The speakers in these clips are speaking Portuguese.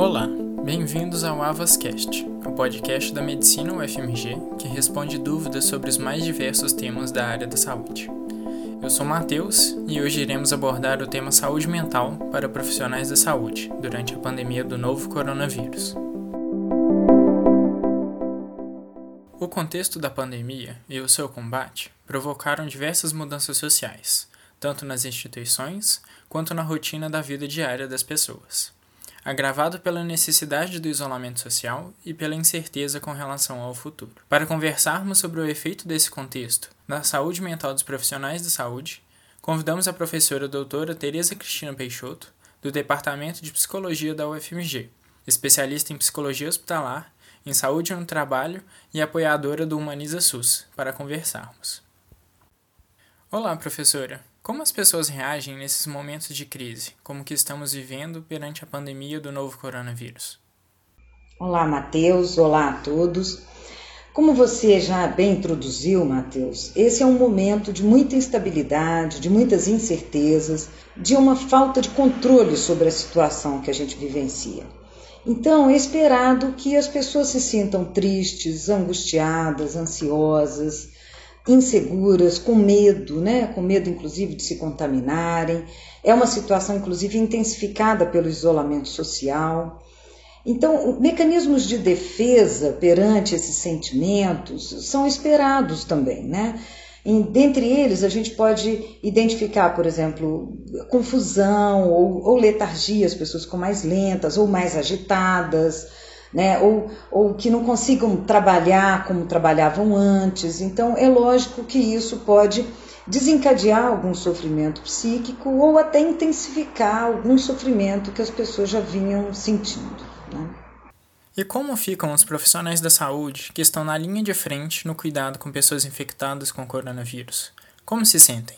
Olá, bem-vindos ao AvasCast, o podcast da Medicina UFMG que responde dúvidas sobre os mais diversos temas da área da saúde. Eu sou Matheus e hoje iremos abordar o tema saúde mental para profissionais da saúde durante a pandemia do novo coronavírus. O contexto da pandemia e o seu combate provocaram diversas mudanças sociais, tanto nas instituições quanto na rotina da vida diária das pessoas agravado pela necessidade do isolamento social e pela incerteza com relação ao futuro. Para conversarmos sobre o efeito desse contexto na saúde mental dos profissionais de saúde, convidamos a professora doutora Tereza Cristina Peixoto, do Departamento de Psicologia da UFMG, especialista em psicologia hospitalar, em saúde no trabalho e apoiadora do Humaniza SUS, para conversarmos. Olá, professora. Como as pessoas reagem nesses momentos de crise, como que estamos vivendo perante a pandemia do novo coronavírus? Olá, Matheus. Olá a todos. Como você já bem introduziu, Matheus, esse é um momento de muita instabilidade, de muitas incertezas, de uma falta de controle sobre a situação que a gente vivencia. Então, é esperado que as pessoas se sintam tristes, angustiadas, ansiosas, inseguras, com medo, né? com medo inclusive de se contaminarem. É uma situação inclusive intensificada pelo isolamento social. Então, mecanismos de defesa perante esses sentimentos são esperados também, né? E, dentre eles, a gente pode identificar, por exemplo, confusão ou, ou letargia, as pessoas ficam mais lentas ou mais agitadas, né? ou, ou que não consigam trabalhar como trabalhavam antes. Então, é lógico que isso pode desencadear algum sofrimento psíquico ou até intensificar algum sofrimento que as pessoas já vinham sentindo. Né? E como ficam os profissionais da saúde que estão na linha de frente no cuidado com pessoas infectadas com coronavírus? Como se sentem?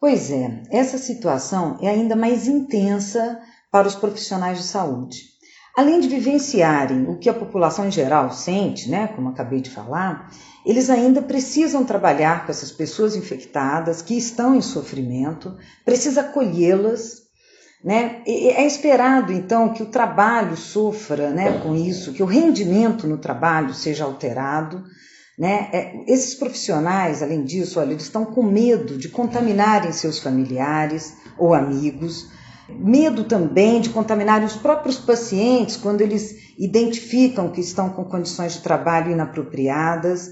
Pois é, essa situação é ainda mais intensa para os profissionais de saúde. Além de vivenciarem o que a população em geral sente, né, como acabei de falar, eles ainda precisam trabalhar com essas pessoas infectadas que estão em sofrimento, precisa acolhê-las, né? É esperado então que o trabalho sofra, né, com isso, que o rendimento no trabalho seja alterado, né? É, esses profissionais, além disso, olha, eles estão com medo de contaminarem seus familiares ou amigos Medo também de contaminar os próprios pacientes quando eles identificam que estão com condições de trabalho inapropriadas.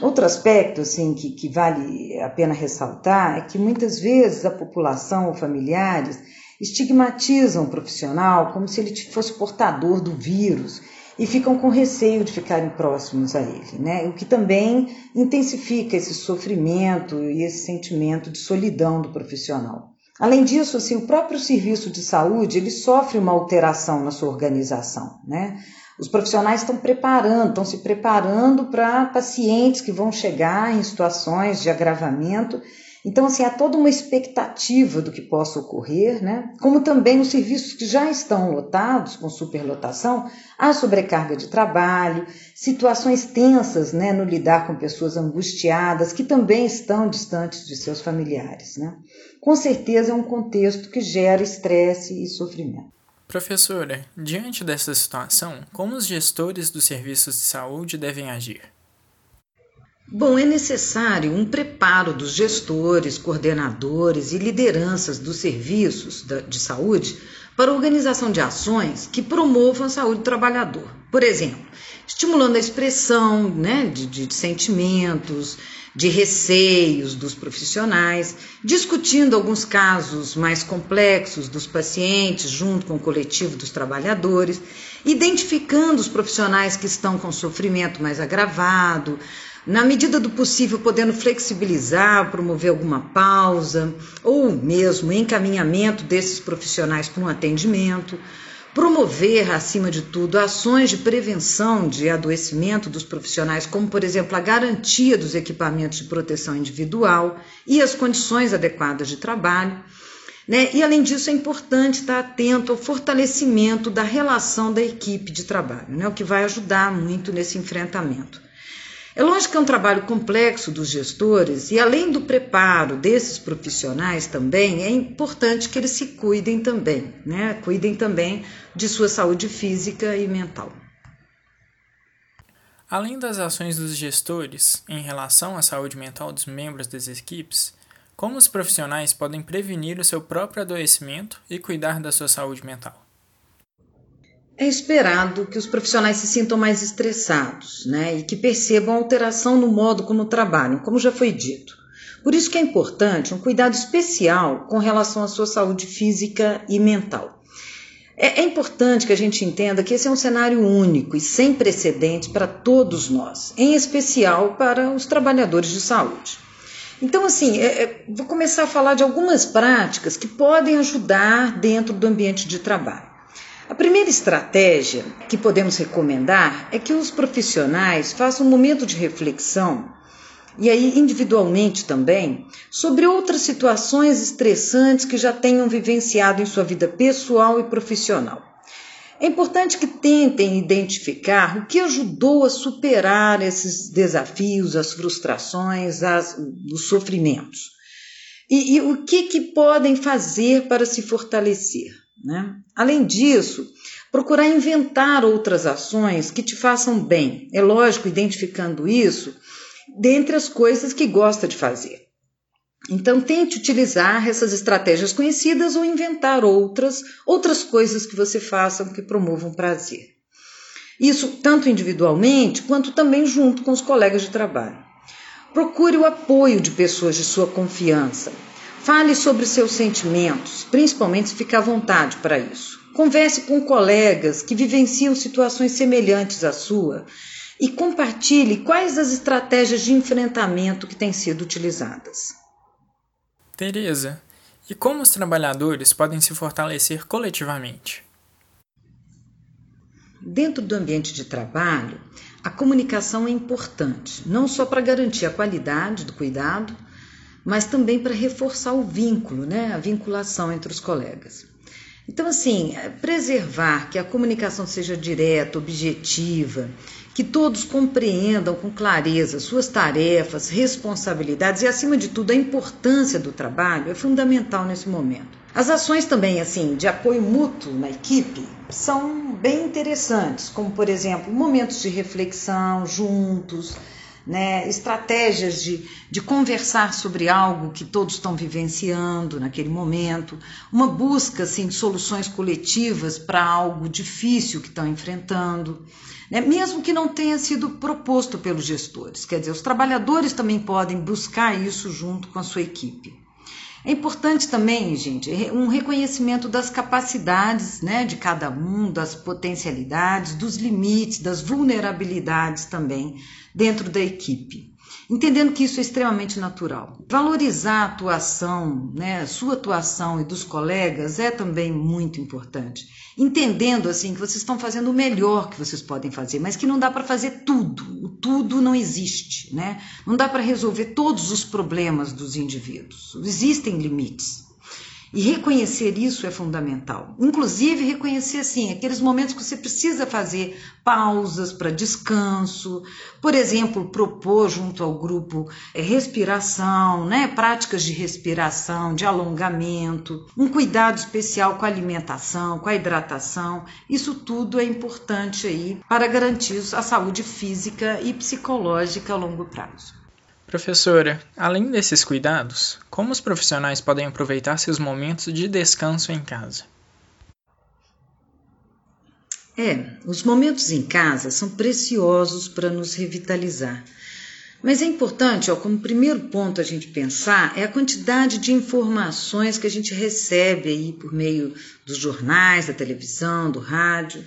Outro aspecto assim, que, que vale a pena ressaltar é que muitas vezes a população ou familiares estigmatizam o profissional como se ele fosse portador do vírus e ficam com receio de ficarem próximos a ele, né? O que também intensifica esse sofrimento e esse sentimento de solidão do profissional. Além disso, assim, o próprio serviço de saúde ele sofre uma alteração na sua organização, né? Os profissionais estão preparando, estão se preparando para pacientes que vão chegar em situações de agravamento. Então, assim, há toda uma expectativa do que possa ocorrer, né? Como também os serviços que já estão lotados, com superlotação, há sobrecarga de trabalho, situações tensas, né, no lidar com pessoas angustiadas que também estão distantes de seus familiares, né? com certeza é um contexto que gera estresse e sofrimento. Professora, diante dessa situação, como os gestores dos serviços de saúde devem agir? Bom, é necessário um preparo dos gestores, coordenadores e lideranças dos serviços de saúde para a organização de ações que promovam a saúde do trabalhador. Por exemplo, estimulando a expressão né, de, de sentimentos, de receios dos profissionais, discutindo alguns casos mais complexos dos pacientes junto com o coletivo dos trabalhadores, identificando os profissionais que estão com sofrimento mais agravado, na medida do possível podendo flexibilizar, promover alguma pausa ou mesmo encaminhamento desses profissionais para um atendimento promover, acima de tudo, ações de prevenção de adoecimento dos profissionais, como, por exemplo, a garantia dos equipamentos de proteção individual e as condições adequadas de trabalho. Né? E, além disso, é importante estar atento ao fortalecimento da relação da equipe de trabalho, né? o que vai ajudar muito nesse enfrentamento. É lógico que é um trabalho complexo dos gestores e, além do preparo desses profissionais também, é importante que eles se cuidem também, né? Cuidem também de sua saúde física e mental. Além das ações dos gestores em relação à saúde mental dos membros das equipes, como os profissionais podem prevenir o seu próprio adoecimento e cuidar da sua saúde mental? É esperado que os profissionais se sintam mais estressados né, e que percebam alteração no modo como trabalham, como já foi dito. Por isso que é importante um cuidado especial com relação à sua saúde física e mental. É, é importante que a gente entenda que esse é um cenário único e sem precedentes para todos nós, em especial para os trabalhadores de saúde. Então, assim, é, é, vou começar a falar de algumas práticas que podem ajudar dentro do ambiente de trabalho. A primeira estratégia que podemos recomendar é que os profissionais façam um momento de reflexão, e aí individualmente também, sobre outras situações estressantes que já tenham vivenciado em sua vida pessoal e profissional. É importante que tentem identificar o que ajudou a superar esses desafios, as frustrações, as, os sofrimentos. E, e o que, que podem fazer para se fortalecer. Né? Além disso, procurar inventar outras ações que te façam bem. É lógico, identificando isso dentre as coisas que gosta de fazer. Então, tente utilizar essas estratégias conhecidas ou inventar outras, outras coisas que você faça que promovam prazer. Isso tanto individualmente quanto também junto com os colegas de trabalho. Procure o apoio de pessoas de sua confiança, Fale sobre seus sentimentos, principalmente se ficar à vontade para isso. Converse com colegas que vivenciam situações semelhantes à sua e compartilhe quais as estratégias de enfrentamento que têm sido utilizadas. Tereza, e como os trabalhadores podem se fortalecer coletivamente? Dentro do ambiente de trabalho, a comunicação é importante, não só para garantir a qualidade do cuidado, mas também para reforçar o vínculo, né, a vinculação entre os colegas. Então, assim, é, preservar que a comunicação seja direta, objetiva, que todos compreendam com clareza suas tarefas, responsabilidades e, acima de tudo, a importância do trabalho é fundamental nesse momento. As ações também, assim, de apoio mútuo na equipe são bem interessantes, como, por exemplo, momentos de reflexão juntos, né, estratégias de, de conversar sobre algo que todos estão vivenciando naquele momento, uma busca assim, de soluções coletivas para algo difícil que estão enfrentando, né, mesmo que não tenha sido proposto pelos gestores. Quer dizer, os trabalhadores também podem buscar isso junto com a sua equipe. É importante também, gente, um reconhecimento das capacidades né, de cada um, das potencialidades, dos limites, das vulnerabilidades também dentro da equipe. Entendendo que isso é extremamente natural. Valorizar a atuação, né, sua atuação e dos colegas é também muito importante. Entendendo assim que vocês estão fazendo o melhor que vocês podem fazer, mas que não dá para fazer tudo. O tudo não existe, né? Não dá para resolver todos os problemas dos indivíduos. Existem limites. E reconhecer isso é fundamental. Inclusive, reconhecer, assim, aqueles momentos que você precisa fazer pausas para descanso, por exemplo, propor junto ao grupo é, respiração, né, práticas de respiração, de alongamento, um cuidado especial com a alimentação, com a hidratação. Isso tudo é importante aí para garantir a saúde física e psicológica a longo prazo. Professora, além desses cuidados, como os profissionais podem aproveitar seus momentos de descanso em casa? É, os momentos em casa são preciosos para nos revitalizar. Mas é importante, ó, como primeiro ponto a gente pensar, é a quantidade de informações que a gente recebe aí por meio dos jornais, da televisão, do rádio.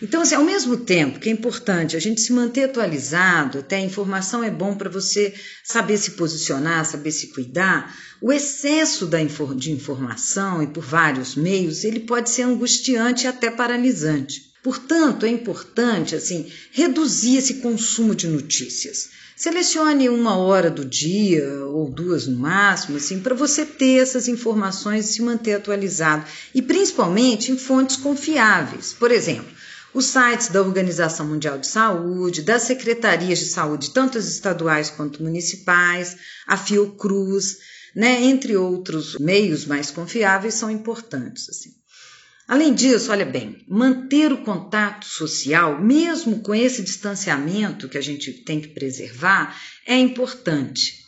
Então, assim, ao mesmo tempo que é importante a gente se manter atualizado, até a informação é bom para você saber se posicionar, saber se cuidar, o excesso da, de informação e por vários meios, ele pode ser angustiante e até paralisante. Portanto, é importante assim reduzir esse consumo de notícias. Selecione uma hora do dia ou duas no máximo, assim, para você ter essas informações e se manter atualizado, e principalmente em fontes confiáveis. Por exemplo, os sites da Organização Mundial de Saúde, das secretarias de saúde, tanto as estaduais quanto municipais, a Fiocruz, né, entre outros meios mais confiáveis, são importantes. Assim. Além disso, olha bem, manter o contato social, mesmo com esse distanciamento que a gente tem que preservar, é importante,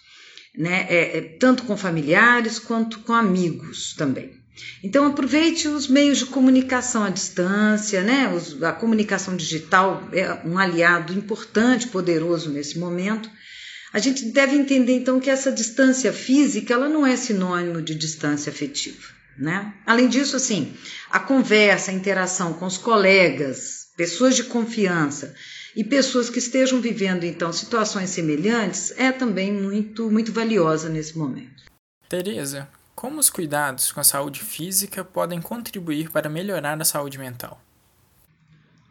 né? É, é, tanto com familiares quanto com amigos também. Então aproveite os meios de comunicação à distância, né? A comunicação digital é um aliado importante, poderoso nesse momento. A gente deve entender então que essa distância física ela não é sinônimo de distância afetiva. Né? Além disso, assim, a conversa, a interação com os colegas, pessoas de confiança e pessoas que estejam vivendo então situações semelhantes é também muito muito valiosa nesse momento. Teresa, como os cuidados com a saúde física podem contribuir para melhorar a saúde mental?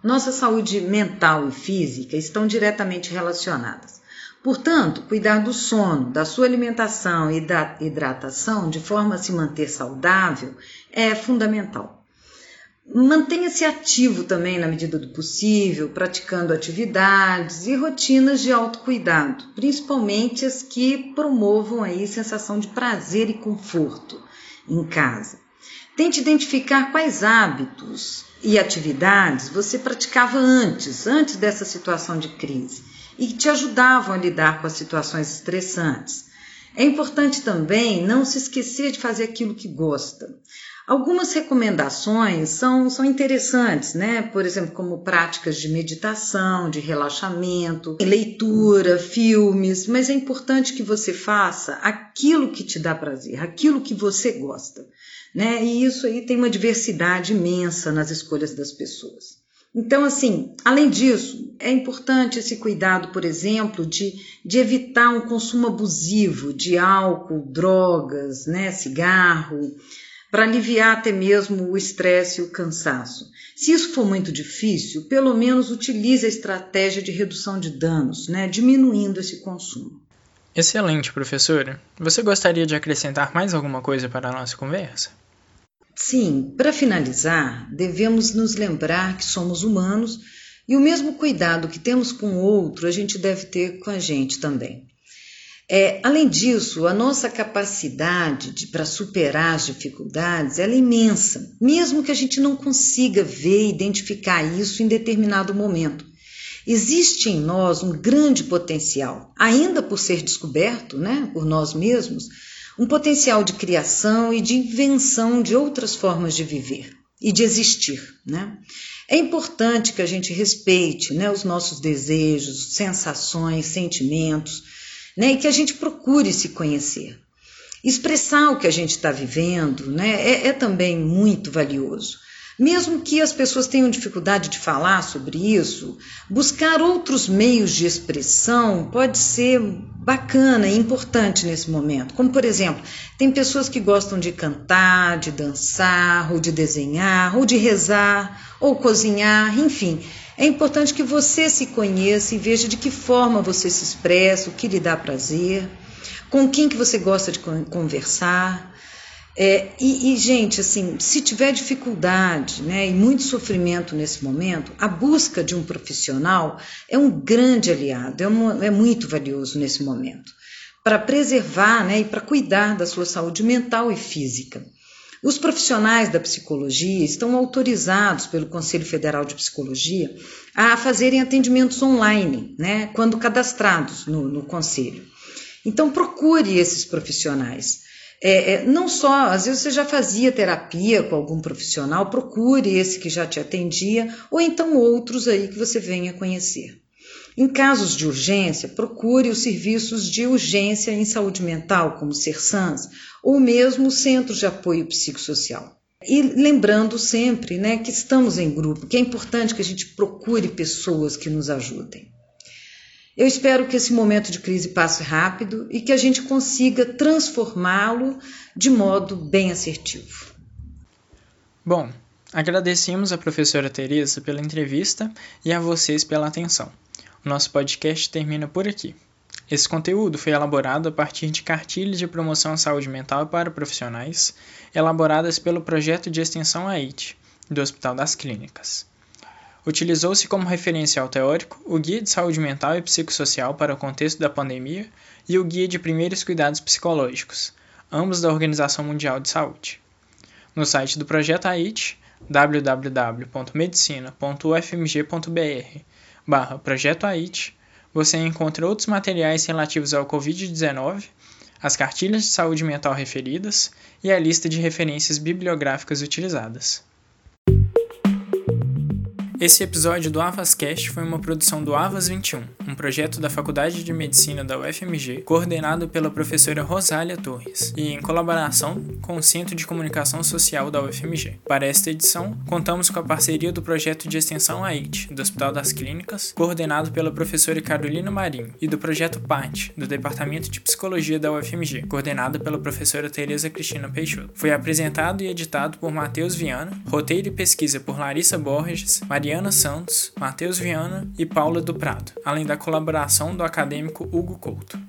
Nossa saúde mental e física estão diretamente relacionadas. Portanto, cuidar do sono, da sua alimentação e da hidratação de forma a se manter saudável é fundamental. Mantenha-se ativo também na medida do possível, praticando atividades e rotinas de autocuidado, principalmente as que promovam aí sensação de prazer e conforto em casa. Tente identificar quais hábitos e atividades você praticava antes, antes dessa situação de crise e que te ajudavam a lidar com as situações estressantes. É importante também não se esquecer de fazer aquilo que gosta. Algumas recomendações são, são interessantes, né? Por exemplo, como práticas de meditação, de relaxamento, leitura, filmes, mas é importante que você faça aquilo que te dá prazer, aquilo que você gosta, né? E isso aí tem uma diversidade imensa nas escolhas das pessoas. Então, assim, além disso, é importante esse cuidado, por exemplo, de, de evitar um consumo abusivo de álcool, drogas, né, cigarro, para aliviar até mesmo o estresse e o cansaço. Se isso for muito difícil, pelo menos utilize a estratégia de redução de danos, né, diminuindo esse consumo. Excelente, professora. Você gostaria de acrescentar mais alguma coisa para a nossa conversa? Sim, para finalizar, devemos nos lembrar que somos humanos e o mesmo cuidado que temos com o outro a gente deve ter com a gente também. É, além disso, a nossa capacidade para superar as dificuldades é imensa, mesmo que a gente não consiga ver e identificar isso em determinado momento. Existe em nós um grande potencial, ainda por ser descoberto né, por nós mesmos, um potencial de criação e de invenção de outras formas de viver e de existir. Né? É importante que a gente respeite né, os nossos desejos, sensações, sentimentos, né, e que a gente procure se conhecer. Expressar o que a gente está vivendo né, é, é também muito valioso. Mesmo que as pessoas tenham dificuldade de falar sobre isso, buscar outros meios de expressão pode ser bacana e importante nesse momento. Como, por exemplo, tem pessoas que gostam de cantar, de dançar, ou de desenhar, ou de rezar, ou cozinhar, enfim. É importante que você se conheça e veja de que forma você se expressa, o que lhe dá prazer, com quem que você gosta de conversar. É, e, e, gente, assim, se tiver dificuldade né, e muito sofrimento nesse momento, a busca de um profissional é um grande aliado, é, é muito valioso nesse momento, para preservar né, e para cuidar da sua saúde mental e física. Os profissionais da psicologia estão autorizados pelo Conselho Federal de Psicologia a fazerem atendimentos online, né, quando cadastrados no, no Conselho. Então, procure esses profissionais. É, é, não só, às vezes você já fazia terapia com algum profissional, procure esse que já te atendia, ou então outros aí que você venha conhecer. Em casos de urgência, procure os serviços de urgência em saúde mental, como o CERSANS, ou mesmo centros de apoio psicossocial. E lembrando sempre né, que estamos em grupo, que é importante que a gente procure pessoas que nos ajudem. Eu espero que esse momento de crise passe rápido e que a gente consiga transformá-lo de modo bem assertivo. Bom, agradecemos a professora Teresa pela entrevista e a vocês pela atenção. Nosso podcast termina por aqui. Esse conteúdo foi elaborado a partir de cartilhas de promoção à saúde mental para profissionais, elaboradas pelo projeto de extensão AIT, do Hospital das Clínicas. Utilizou-se como referencial teórico o Guia de Saúde Mental e Psicossocial para o Contexto da Pandemia e o Guia de Primeiros Cuidados Psicológicos, ambos da Organização Mundial de Saúde. No site do projeto AIT, www.medicina.ufmg.br barra Projeto AIT, você encontra outros materiais relativos ao Covid-19, as cartilhas de saúde mental referidas e a lista de referências bibliográficas utilizadas. Esse episódio do AvasCast foi uma produção do Avas 21, um projeto da Faculdade de Medicina da UFMG, coordenado pela professora Rosália Torres, e em colaboração com o Centro de Comunicação Social da UFMG. Para esta edição, contamos com a parceria do projeto de extensão AIT, do Hospital das Clínicas, coordenado pela professora Carolina Marinho, e do projeto PAT, do Departamento de Psicologia da UFMG, coordenado pela professora Tereza Cristina Peixoto. Foi apresentado e editado por Matheus Viana, roteiro e pesquisa por Larissa Borges, Maria Mariana Santos, Matheus Viana e Paula do Prado, além da colaboração do acadêmico Hugo Couto.